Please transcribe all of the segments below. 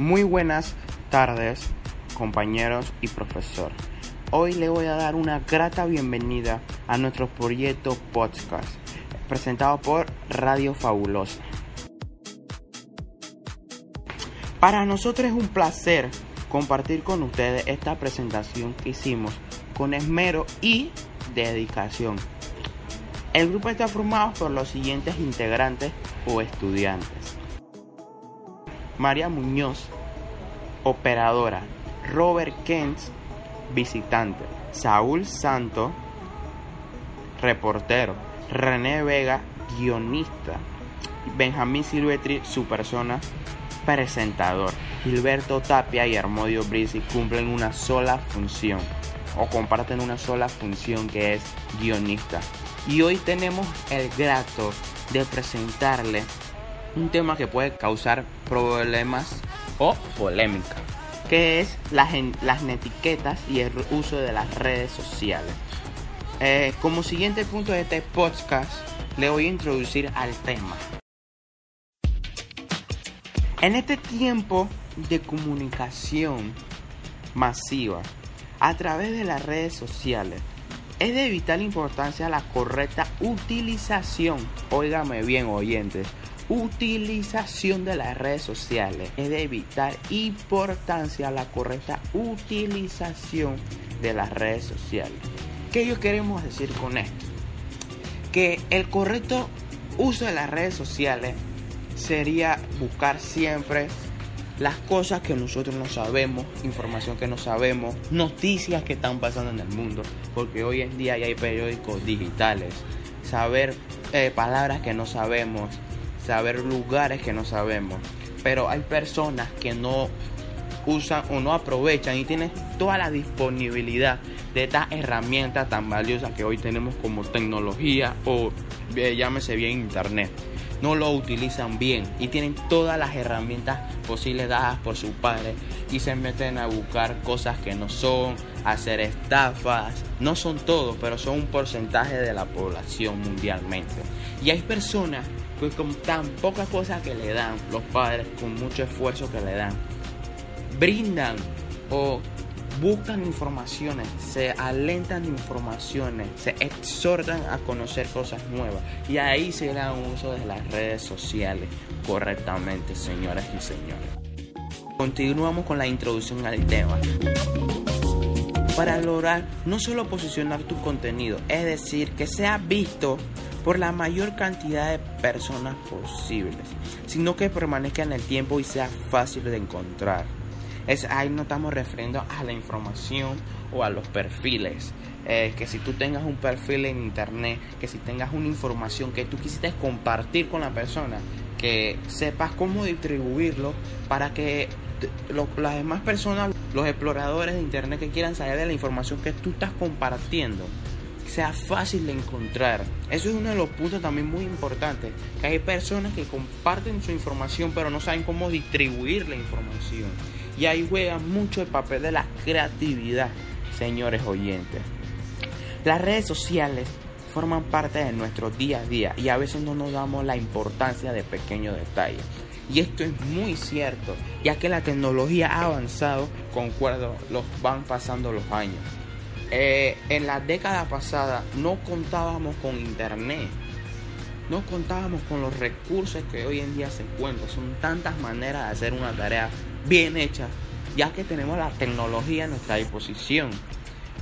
Muy buenas tardes, compañeros y profesor. Hoy le voy a dar una grata bienvenida a nuestro proyecto podcast presentado por Radio Fabulosa. Para nosotros es un placer compartir con ustedes esta presentación que hicimos con esmero y dedicación. El grupo está formado por los siguientes integrantes o estudiantes. María Muñoz, operadora. Robert Kent, visitante. Saúl Santo, reportero. René Vega, guionista. Benjamín Silvetri, su persona, presentador. Gilberto Tapia y Armodio Brisi cumplen una sola función o comparten una sola función que es guionista. Y hoy tenemos el grato de presentarle un tema que puede causar problemas o polémica, que es las, las etiquetas y el uso de las redes sociales. Eh, como siguiente punto de este podcast, le voy a introducir al tema. En este tiempo de comunicación masiva a través de las redes sociales, es de vital importancia la correcta utilización, óigame bien oyentes, utilización de las redes sociales. Es de vital importancia la correcta utilización de las redes sociales. ¿Qué yo queremos decir con esto? Que el correcto uso de las redes sociales sería buscar siempre las cosas que nosotros no sabemos, información que no sabemos, noticias que están pasando en el mundo, porque hoy en día hay periódicos digitales, saber eh, palabras que no sabemos, saber lugares que no sabemos, pero hay personas que no usan o no aprovechan y tienen toda la disponibilidad de estas herramientas tan valiosas que hoy tenemos como tecnología o eh, llámese bien internet. No lo utilizan bien y tienen todas las herramientas posibles dadas por sus padres y se meten a buscar cosas que no son, hacer estafas, no son todos, pero son un porcentaje de la población mundialmente. Y hay personas que con tan pocas cosas que le dan los padres, con mucho esfuerzo que le dan, brindan o buscan informaciones, se alentan informaciones, se exhortan a conocer cosas nuevas y ahí se da uso de las redes sociales correctamente, señoras y señores. Continuamos con la introducción al tema. Para lograr no solo posicionar tu contenido, es decir, que sea visto por la mayor cantidad de personas posibles, sino que permanezca en el tiempo y sea fácil de encontrar. Es, ahí no estamos refiriendo a la información o a los perfiles. Eh, que si tú tengas un perfil en internet, que si tengas una información que tú quisiste compartir con la persona, que sepas cómo distribuirlo para que las demás personas, los exploradores de internet que quieran saber de la información que tú estás compartiendo, sea fácil de encontrar. Eso es uno de los puntos también muy importantes, que hay personas que comparten su información pero no saben cómo distribuir la información. Y ahí juega mucho el papel de la creatividad, señores oyentes. Las redes sociales forman parte de nuestro día a día y a veces no nos damos la importancia de pequeños detalles. Y esto es muy cierto, ya que la tecnología ha avanzado concuerdo los van pasando los años. Eh, en la década pasada no contábamos con internet, no contábamos con los recursos que hoy en día se encuentran. Son tantas maneras de hacer una tarea bien hecha, ya que tenemos la tecnología a nuestra disposición.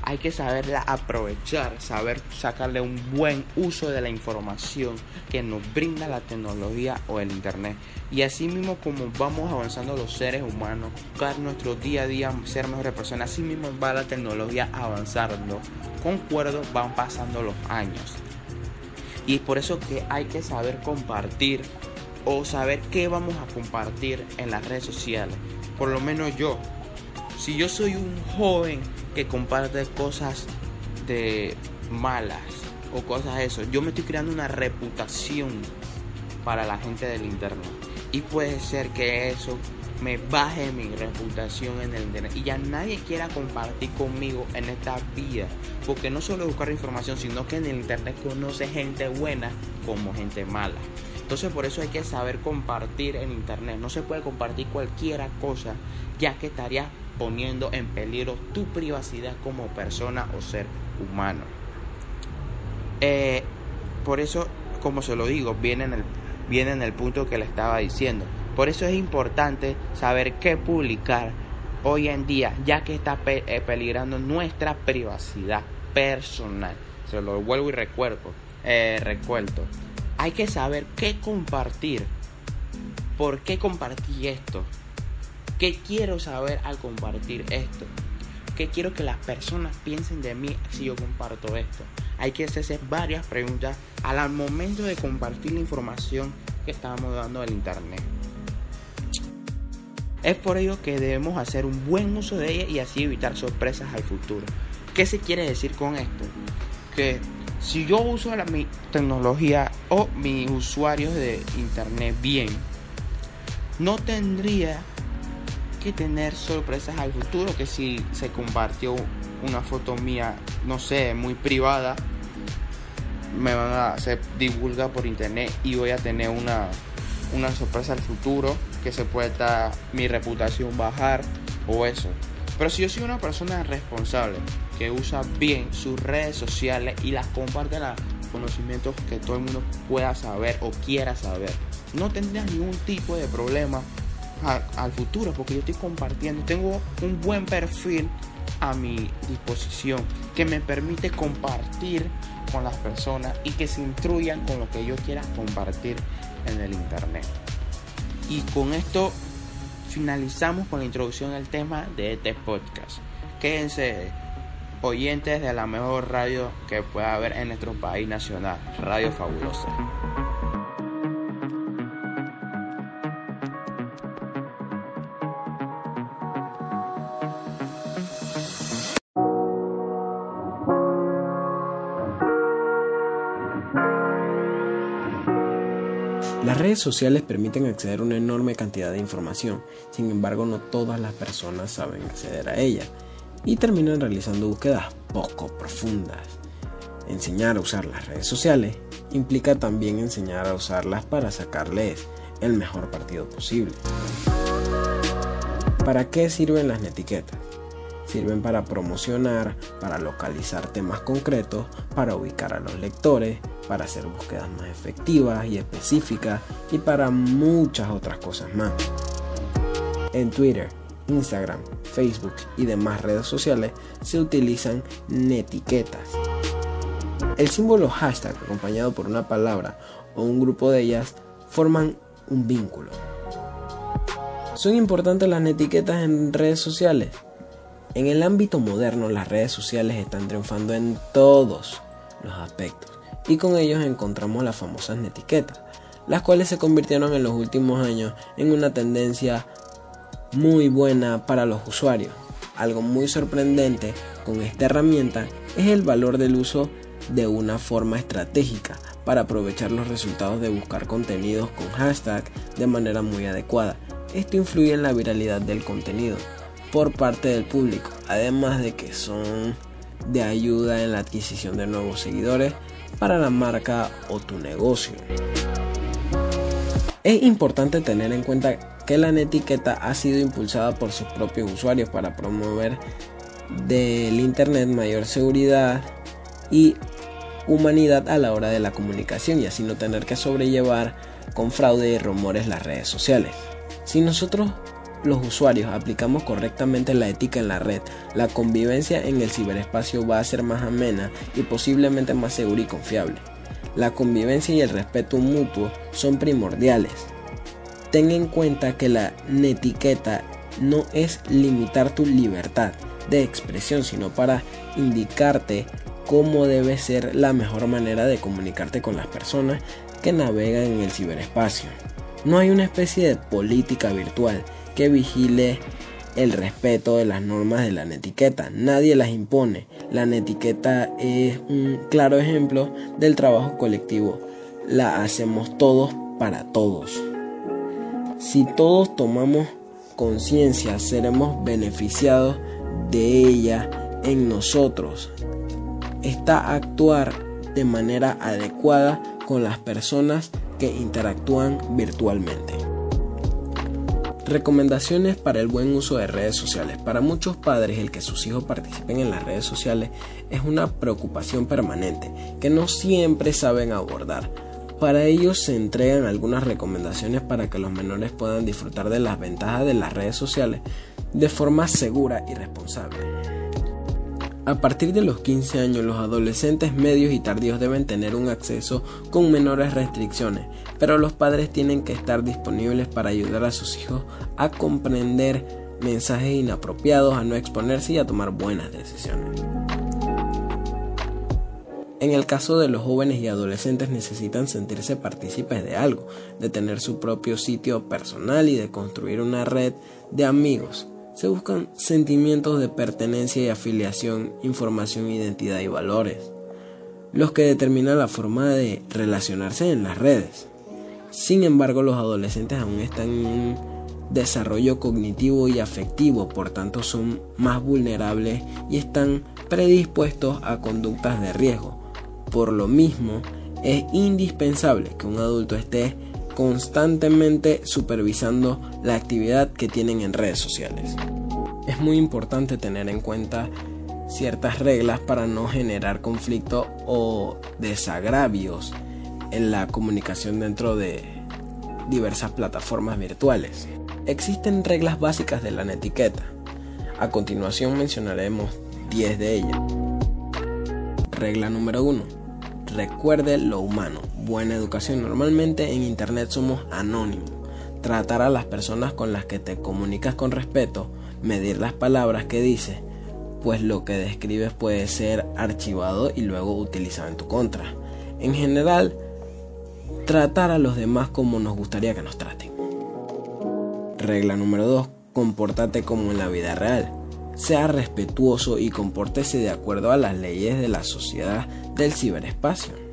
Hay que saberla aprovechar, saber sacarle un buen uso de la información que nos brinda la tecnología o el internet. Y así mismo como vamos avanzando los seres humanos, buscar nuestro día a día ser mejores personas, así mismo va la tecnología avanzando. Concuerdo, van pasando los años. Y por eso que hay que saber compartir o saber qué vamos a compartir en las redes sociales. Por lo menos yo. Si yo soy un joven que comparte cosas de malas o cosas de eso, yo me estoy creando una reputación para la gente del internet. Y puede ser que eso me baje mi reputación en el internet y ya nadie quiera compartir conmigo en esta vida. Porque no solo buscar información, sino que en el internet conoce gente buena como gente mala. Entonces por eso hay que saber compartir en internet. No se puede compartir cualquier cosa ya que estarías poniendo en peligro tu privacidad como persona o ser humano. Eh, por eso, como se lo digo, viene en, el, viene en el punto que le estaba diciendo. Por eso es importante saber qué publicar hoy en día, ya que está eh, peligrando nuestra privacidad personal. Se lo vuelvo y recuerdo. Eh, recuerdo. Hay que saber qué compartir. ¿Por qué compartí esto? ¿Qué quiero saber al compartir esto? ¿Qué quiero que las personas piensen de mí si yo comparto esto? Hay que hacerse varias preguntas al momento de compartir la información que estamos dando del internet. Es por ello que debemos hacer un buen uso de ella y así evitar sorpresas al futuro. ¿Qué se quiere decir con esto? Que si yo uso la, mi tecnología o mis usuarios de internet bien, no tendría que tener sorpresas al futuro, que si se compartió una foto mía, no sé, muy privada, me van a se divulga por internet y voy a tener una, una sorpresa al futuro, que se pueda mi reputación bajar o eso. Pero si yo soy una persona responsable, que usa bien sus redes sociales y las comparte los conocimientos que todo el mundo pueda saber o quiera saber, no tendría ningún tipo de problema al futuro porque yo estoy compartiendo, tengo un buen perfil a mi disposición que me permite compartir con las personas y que se instruyan con lo que yo quiera compartir en el internet. Y con esto finalizamos con la introducción al tema de este podcast. Quédense oyentes de la mejor radio que pueda haber en nuestro país nacional, Radio Fabulosa. Redes sociales permiten acceder a una enorme cantidad de información, sin embargo no todas las personas saben acceder a ella y terminan realizando búsquedas poco profundas. Enseñar a usar las redes sociales implica también enseñar a usarlas para sacarles el mejor partido posible. ¿Para qué sirven las etiquetas? Sirven para promocionar, para localizar temas concretos, para ubicar a los lectores, para hacer búsquedas más efectivas y específicas y para muchas otras cosas más. En Twitter, Instagram, Facebook y demás redes sociales se utilizan netiquetas. El símbolo hashtag acompañado por una palabra o un grupo de ellas forman un vínculo. ¿Son importantes las netiquetas en redes sociales? En el ámbito moderno las redes sociales están triunfando en todos los aspectos y con ellos encontramos las famosas etiquetas, las cuales se convirtieron en los últimos años en una tendencia muy buena para los usuarios. Algo muy sorprendente con esta herramienta es el valor del uso de una forma estratégica para aprovechar los resultados de buscar contenidos con hashtag de manera muy adecuada. Esto influye en la viralidad del contenido por parte del público, además de que son de ayuda en la adquisición de nuevos seguidores para la marca o tu negocio. Es importante tener en cuenta que la etiqueta ha sido impulsada por sus propios usuarios para promover del Internet mayor seguridad y humanidad a la hora de la comunicación y así no tener que sobrellevar con fraude y rumores las redes sociales. Si nosotros los usuarios aplicamos correctamente la ética en la red, la convivencia en el ciberespacio va a ser más amena y posiblemente más segura y confiable. La convivencia y el respeto mutuo son primordiales. Ten en cuenta que la netiqueta no es limitar tu libertad de expresión, sino para indicarte cómo debe ser la mejor manera de comunicarte con las personas que navegan en el ciberespacio. No hay una especie de política virtual que vigile el respeto de las normas de la netiqueta. Nadie las impone. La netiqueta es un claro ejemplo del trabajo colectivo. La hacemos todos para todos. Si todos tomamos conciencia, seremos beneficiados de ella en nosotros. Está actuar de manera adecuada con las personas que interactúan virtualmente. Recomendaciones para el buen uso de redes sociales. Para muchos padres el que sus hijos participen en las redes sociales es una preocupación permanente que no siempre saben abordar. Para ello se entregan algunas recomendaciones para que los menores puedan disfrutar de las ventajas de las redes sociales de forma segura y responsable. A partir de los 15 años, los adolescentes medios y tardíos deben tener un acceso con menores restricciones, pero los padres tienen que estar disponibles para ayudar a sus hijos a comprender mensajes inapropiados, a no exponerse y a tomar buenas decisiones. En el caso de los jóvenes y adolescentes necesitan sentirse partícipes de algo, de tener su propio sitio personal y de construir una red de amigos se buscan sentimientos de pertenencia y afiliación, información, identidad y valores, los que determinan la forma de relacionarse en las redes. Sin embargo, los adolescentes aún están en un desarrollo cognitivo y afectivo, por tanto son más vulnerables y están predispuestos a conductas de riesgo. Por lo mismo, es indispensable que un adulto esté constantemente supervisando la actividad que tienen en redes sociales. Es muy importante tener en cuenta ciertas reglas para no generar conflicto o desagravios en la comunicación dentro de diversas plataformas virtuales. Existen reglas básicas de la etiqueta. A continuación mencionaremos 10 de ellas. Regla número 1 Recuerde lo humano. Buena educación. Normalmente en Internet somos anónimos. Tratar a las personas con las que te comunicas con respeto. Medir las palabras que dices. Pues lo que describes puede ser archivado y luego utilizado en tu contra. En general, tratar a los demás como nos gustaría que nos traten. Regla número 2. Compórtate como en la vida real sea respetuoso y compórtese de acuerdo a las leyes de la sociedad del ciberespacio,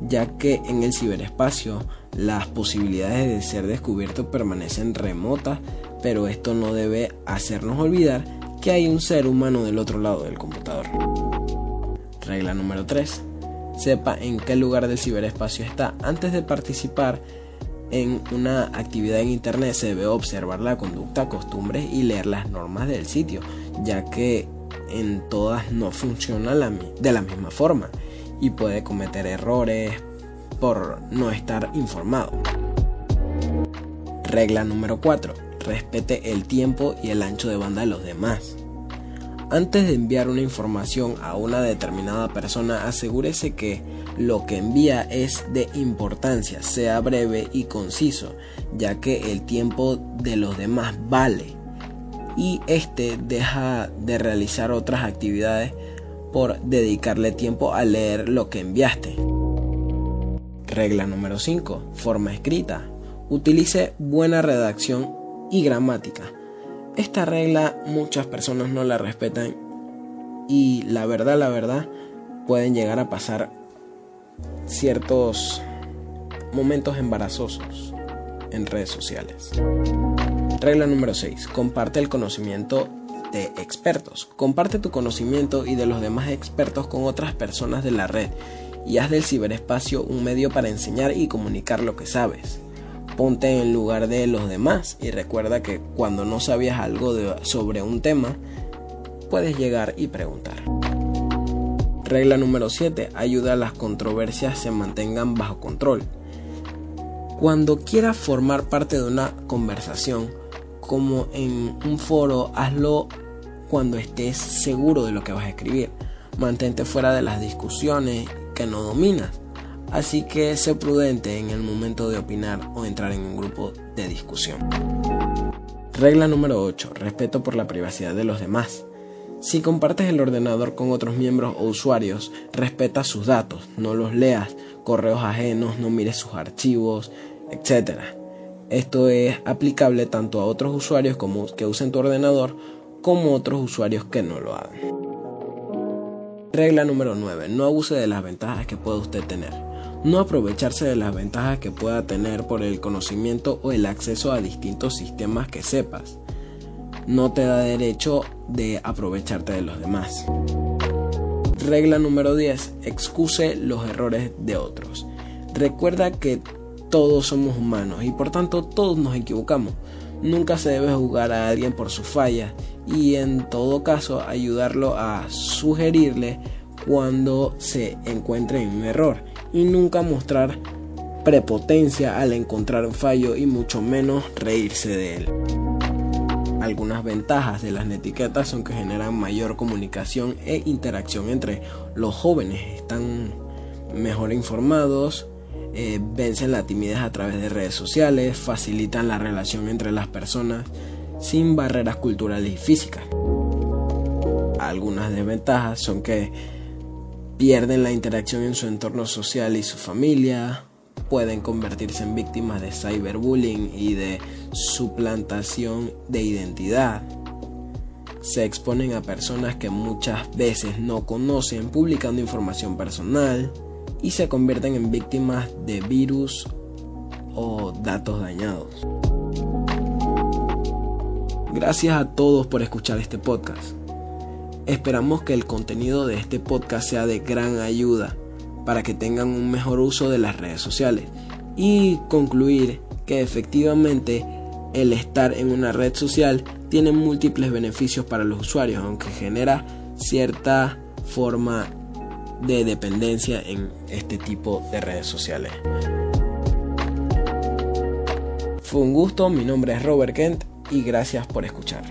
ya que en el ciberespacio las posibilidades de ser descubierto permanecen remotas, pero esto no debe hacernos olvidar que hay un ser humano del otro lado del computador. Regla número 3. Sepa en qué lugar del ciberespacio está antes de participar en una actividad en Internet se debe observar la conducta, costumbres y leer las normas del sitio, ya que en todas no funciona de la misma forma y puede cometer errores por no estar informado. Regla número 4. Respete el tiempo y el ancho de banda de los demás. Antes de enviar una información a una determinada persona, asegúrese que lo que envía es de importancia, sea breve y conciso, ya que el tiempo de los demás vale y este deja de realizar otras actividades por dedicarle tiempo a leer lo que enviaste. Regla número 5. Forma escrita. Utilice buena redacción y gramática. Esta regla muchas personas no la respetan y la verdad, la verdad, pueden llegar a pasar ciertos momentos embarazosos en redes sociales. Regla número 6. Comparte el conocimiento de expertos. Comparte tu conocimiento y de los demás expertos con otras personas de la red y haz del ciberespacio un medio para enseñar y comunicar lo que sabes. Ponte en lugar de los demás y recuerda que cuando no sabías algo sobre un tema, puedes llegar y preguntar. Regla número 7. Ayuda a las controversias se mantengan bajo control. Cuando quieras formar parte de una conversación, como en un foro, hazlo cuando estés seguro de lo que vas a escribir. Mantente fuera de las discusiones que no dominas. Así que sé prudente en el momento de opinar o entrar en un grupo de discusión. Regla número 8. Respeto por la privacidad de los demás. Si compartes el ordenador con otros miembros o usuarios, respeta sus datos, no los leas, correos ajenos, no mires sus archivos, etc. Esto es aplicable tanto a otros usuarios como que usen tu ordenador como otros usuarios que no lo hagan. Regla número 9. No abuse de las ventajas que pueda usted tener. No aprovecharse de las ventajas que pueda tener por el conocimiento o el acceso a distintos sistemas que sepas no te da derecho de aprovecharte de los demás. Regla número 10. Excuse los errores de otros. Recuerda que todos somos humanos y por tanto todos nos equivocamos. Nunca se debe juzgar a alguien por su falla y en todo caso ayudarlo a sugerirle cuando se encuentre en un error y nunca mostrar prepotencia al encontrar un fallo y mucho menos reírse de él. Algunas ventajas de las netiquetas son que generan mayor comunicación e interacción entre los jóvenes, están mejor informados, eh, vencen la timidez a través de redes sociales, facilitan la relación entre las personas sin barreras culturales y físicas. Algunas desventajas son que pierden la interacción en su entorno social y su familia, pueden convertirse en víctimas de cyberbullying y de suplantación de identidad. Se exponen a personas que muchas veces no conocen publicando información personal y se convierten en víctimas de virus o datos dañados. Gracias a todos por escuchar este podcast. Esperamos que el contenido de este podcast sea de gran ayuda para que tengan un mejor uso de las redes sociales y concluir que efectivamente el estar en una red social tiene múltiples beneficios para los usuarios, aunque genera cierta forma de dependencia en este tipo de redes sociales. Fue un gusto, mi nombre es Robert Kent y gracias por escuchar.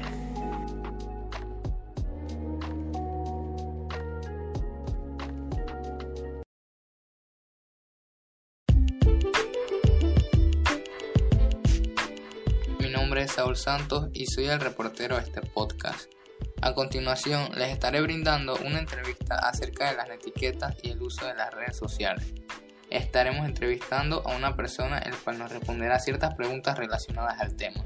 Mi nombre es Saúl Santos y soy el reportero de este podcast. A continuación les estaré brindando una entrevista acerca de las etiquetas y el uso de las redes sociales. Estaremos entrevistando a una persona el cual nos responderá ciertas preguntas relacionadas al tema.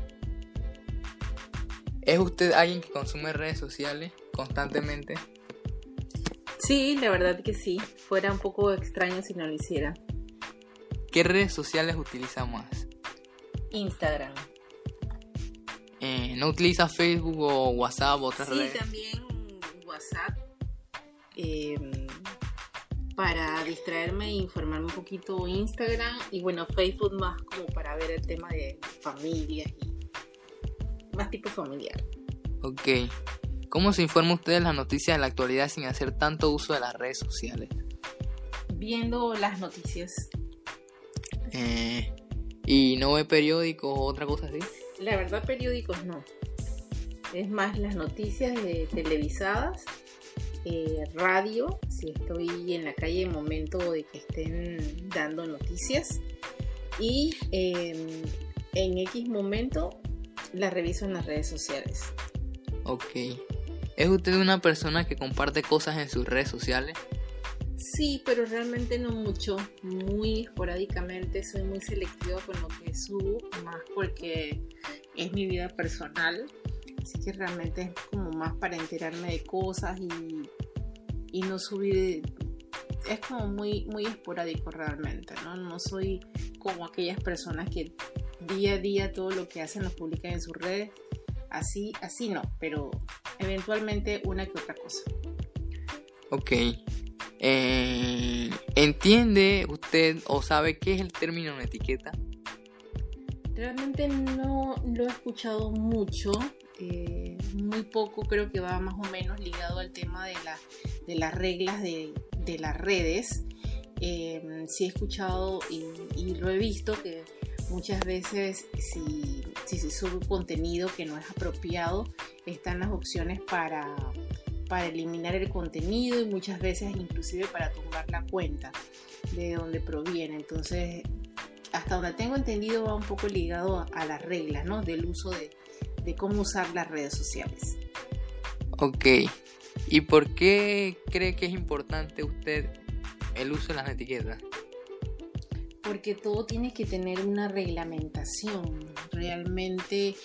¿Es usted alguien que consume redes sociales constantemente? Sí, la verdad que sí. Fuera un poco extraño si no lo hiciera. ¿Qué redes sociales utiliza más? Instagram. Eh, ¿No utiliza Facebook o WhatsApp o otras Sí, redes? también WhatsApp. eh, para distraerme e informarme un poquito Instagram. Y bueno, Facebook más como para ver el tema de familias y más tipo familiar. Ok. ¿Cómo se informa usted de las noticias de la actualidad sin hacer tanto uso de las redes sociales? Viendo las noticias. Eh, ¿Y no ve periódicos o otra cosa así? La verdad, periódicos no. Es más las noticias televisadas, eh, radio, si estoy en la calle en momento de que estén dando noticias. Y eh, en X momento la reviso en las redes sociales. Ok. ¿Es usted una persona que comparte cosas en sus redes sociales? Sí, pero realmente no mucho, muy esporádicamente, soy muy selectiva con lo que subo, más porque es mi vida personal, así que realmente es como más para enterarme de cosas y, y no subir, es como muy, muy esporádico realmente, ¿no? No soy como aquellas personas que día a día todo lo que hacen lo publican en sus redes, así, así no, pero eventualmente una que otra cosa. Ok. Eh, ¿Entiende usted o sabe qué es el término en etiqueta? Realmente no lo he escuchado mucho, eh, muy poco creo que va más o menos ligado al tema de, la, de las reglas de, de las redes. Eh, sí he escuchado y, y, lo he visto que muchas veces si, si se sube contenido que no es apropiado, están las opciones para, para eliminar el contenido y muchas veces inclusive para tumbar la cuenta de donde proviene. Entonces hasta donde tengo entendido va un poco ligado a las reglas, ¿no? Del uso de, de, cómo usar las redes sociales. Ok. ¿Y por qué cree que es importante usted el uso de las etiquetas? Porque todo tiene que tener una reglamentación. Realmente,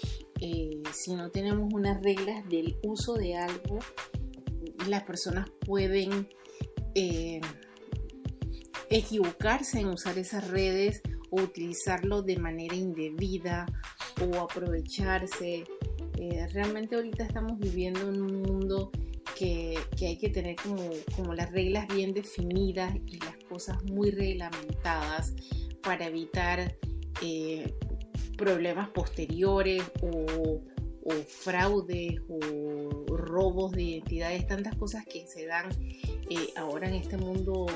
eh, si no tenemos unas reglas del uso de algo, las personas pueden eh, equivocarse en usar esas redes o utilizarlo de manera indebida o aprovecharse. Eh, realmente ahorita estamos viviendo en un mundo que, que hay que tener como, como, las reglas bien definidas y las cosas muy reglamentadas para evitar eh, problemas posteriores o, fraudes o robos de identidades, tantas cosas que se dan eh, ahora en este mundo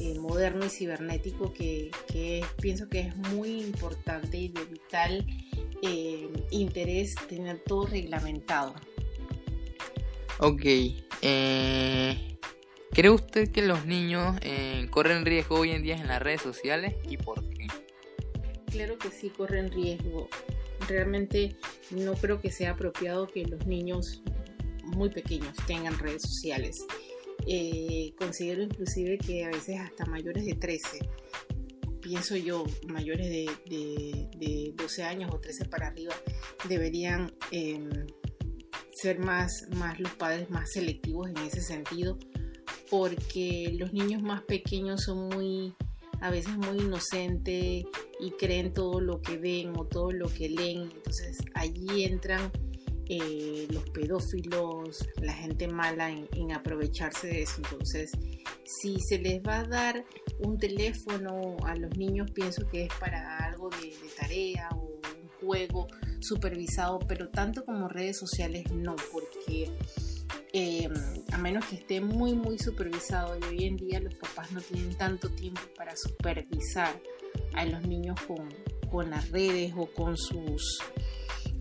eh, moderno y cibernético que, pienso que es muy importante y de vital interés tener todo reglamentado. Ok, ¿cree usted que los niños corren riesgo hoy en día en las redes sociales y por qué? claro que sí corren riesgo. Realmente no creo que sea apropiado que los niños muy pequeños tengan redes sociales. Eh, considero inclusive que a veces hasta mayores de 13, pienso yo, mayores de, 12 años o 13 para arriba, deberían em, ser más, más los padres más selectivos en ese sentido, porque los niños más pequeños son muy a veces muy inocente y creen todo lo que ven o todo lo que leen. Entonces allí entran eh, los pedófilos, la gente mala en, aprovecharse de eso. Entonces, si se les va a dar un teléfono a los niños, pienso que es para algo de, tarea o un juego supervisado, pero tanto como redes sociales no, porque Em, a menos que esté muy muy supervisado y hoy en día los papás no tienen tanto tiempo para supervisar a los niños con las redes o con sus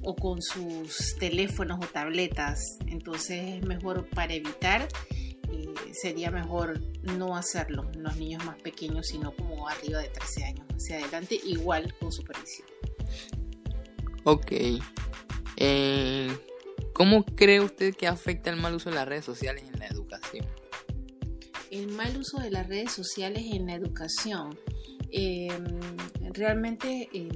o con sus teléfonos o tabletas entonces es mejor para evitar eh, sería mejor no hacerlo los niños más pequeños sino como arriba de 13 años hacia adelante igual con supervisión ok eh, ¿Cómo cree usted que afecta el mal uso de las redes sociales en la educación? El mal uso de las redes sociales en la educación. Em, realmente eh,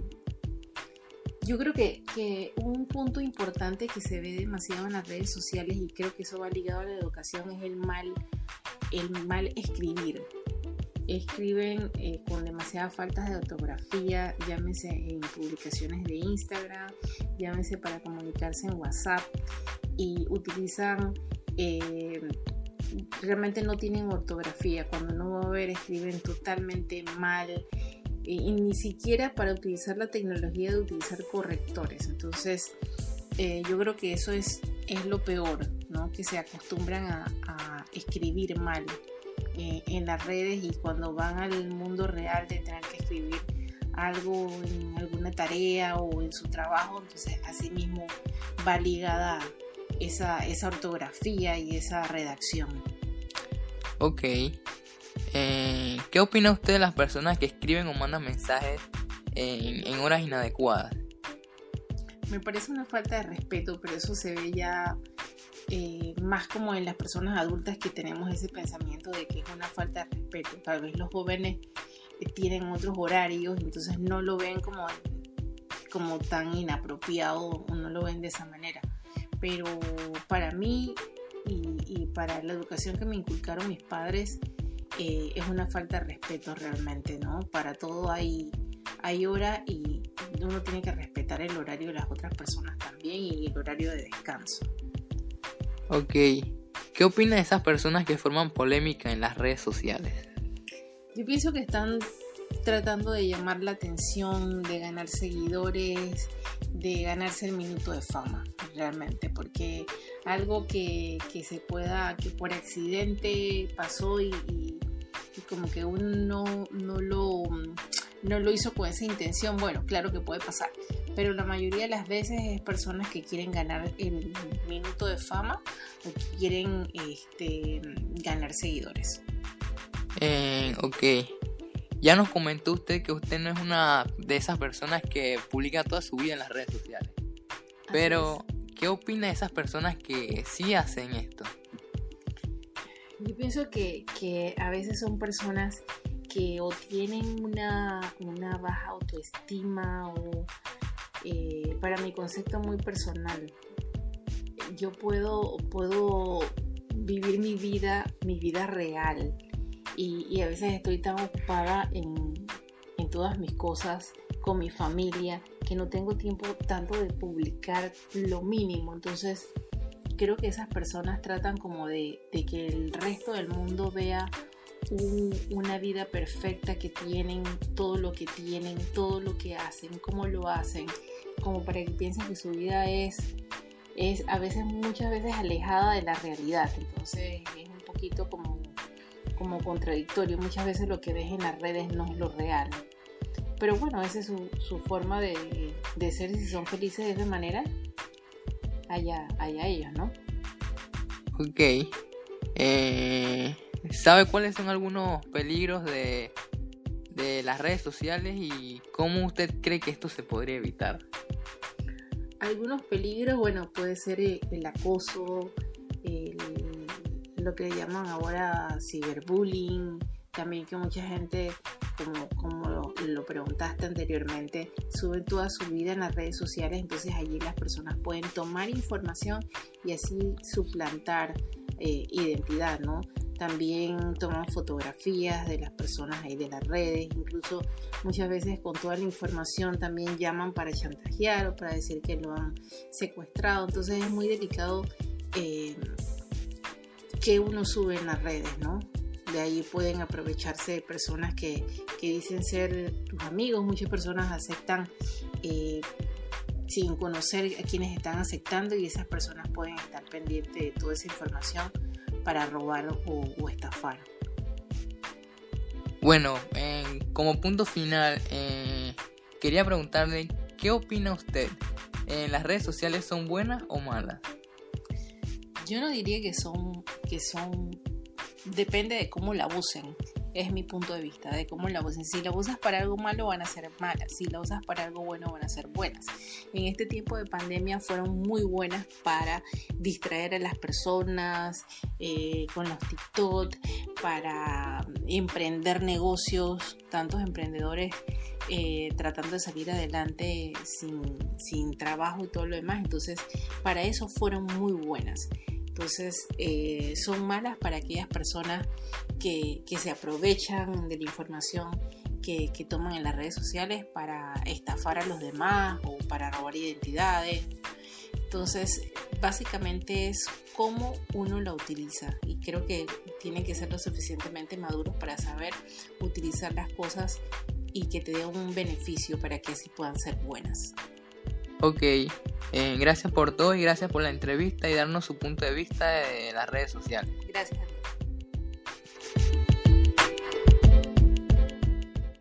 yo creo que, un punto importante que se ve demasiado en las redes sociales y creo que eso va ligado a la educación es el mal, el mal escribir. Escriben eh, con demasiadas faltas de ortografía, llámese en publicaciones de Instagram, llámese para comunicarse en WhatsApp y utilizan, eh, realmente no tienen ortografía, cuando no va a ver escriben totalmente mal y, ni siquiera para utilizar la tecnología de utilizar correctores. Entonces, eh, yo creo que eso es, es lo peor, ¿no? que se acostumbran a, a escribir mal. Eh, en las redes y cuando van al mundo real de tener que escribir algo en alguna tarea o en su trabajo, entonces así mismo va ligada esa, esa ortografía y esa redacción. Ok. Eh, ¿Qué opina usted de las personas que escriben o mandan mensajes en, horas inadecuadas? Me parece una falta de respeto, pero eso se ve ya eh, más como en las personas adultas que tenemos ese pensamiento de que es una falta de respeto. Tal vez los jóvenes eh, tienen otros horarios, entonces no lo ven como, como tan inapropiado o no lo ven de esa manera. Pero para mí y, para la educación que me inculcaron mis padres, eh, es una falta de respeto realmente, ¿no? Para todo hay, hay hora y uno tiene que respetar el horario de las otras personas también y el horario de descanso. Ok. ¿Qué opina de esas personas que forman polémica en las redes sociales? Yo pienso que están tratando de llamar la atención, de ganar seguidores, de ganarse el minuto de fama, realmente, porque algo que, se pueda, que por accidente pasó y, como que uno no lo, no lo hizo con esa intención, bueno, claro que puede pasar, pero la mayoría de las veces es personas que quieren ganar el minuto de fama o que quieren este, ganar seguidores. Eh, ok. Ya nos comentó usted que usted no es una de esas personas que publica toda su vida en las redes sociales. Pero, ¿qué opina de esas personas que sí hacen esto? Yo pienso que, que a veces son personas que o tienen una, una baja autoestima o eh, para mi concepto muy personal. Yo puedo, puedo vivir mi vida, mi vida real. Y, a veces estoy tan ocupada en, en todas mis cosas, con mi familia, que no tengo tiempo tanto de publicar lo mínimo. Entonces, creo que esas personas tratan como de, de, que el resto del mundo vea una vida perfecta que tienen, todo lo que tienen, todo lo que hacen, cómo lo hacen, como para que piensen que su vida es, es a veces, muchas veces alejada de la realidad. Entonces es un poquito como, como contradictorio. Muchas veces lo que ves en las redes no es lo real. Pero bueno, esa es su, forma de, de, ser si son felices de esa manera, allá, allá ellos, ¿no? Ok. Eh, ¿Sabe cuáles son algunos peligros de, de las redes sociales y cómo usted cree que esto se podría evitar? Algunos peligros, bueno, puede ser el acoso, lo que llaman ahora ciberbullying, también que mucha gente, como, lo, preguntaste anteriormente, sube toda su vida en las redes sociales, entonces allí las personas pueden tomar información y así suplantar eh, identidad, ¿no? También toman fotografías de las personas ahí de las redes, incluso muchas veces con toda la información también llaman para chantajear o para decir que lo han secuestrado. Entonces es muy delicado eh, que uno sube en las redes, ¿no? De ahí pueden aprovecharse de personas que, dicen ser tus amigos. Muchas personas aceptan eh, sin conocer a quienes están aceptando y esas personas pueden estar pendientes de toda esa información para robar o, estafar. Bueno, como punto final, eh, quería preguntarle, ¿qué opina usted? ¿Las redes sociales son buenas o malas? Yo no diría que son, que son, depende de cómo la usen es mi punto de vista de cómo la usas. Si la usas para algo malo van a ser malas, si la usas para algo bueno van a ser buenas. En este tiempo de pandemia fueron muy buenas para distraer a las personas eh, con los TikTok, para emprender negocios, tantos emprendedores eh, tratando de salir adelante sin, sin trabajo y todo lo demás. Entonces, para eso fueron muy buenas. Entonces, eh, son malas para aquellas personas que, se aprovechan de la información que, toman en las redes sociales para estafar a los demás o para robar identidades. Entonces, básicamente es cómo uno la utiliza y creo que tiene que ser lo suficientemente maduros para saber utilizar las cosas y que te den un beneficio para que así puedan ser buenas. Ok, eh, gracias por todo y gracias por la entrevista y darnos su punto de vista de las redes sociales. Gracias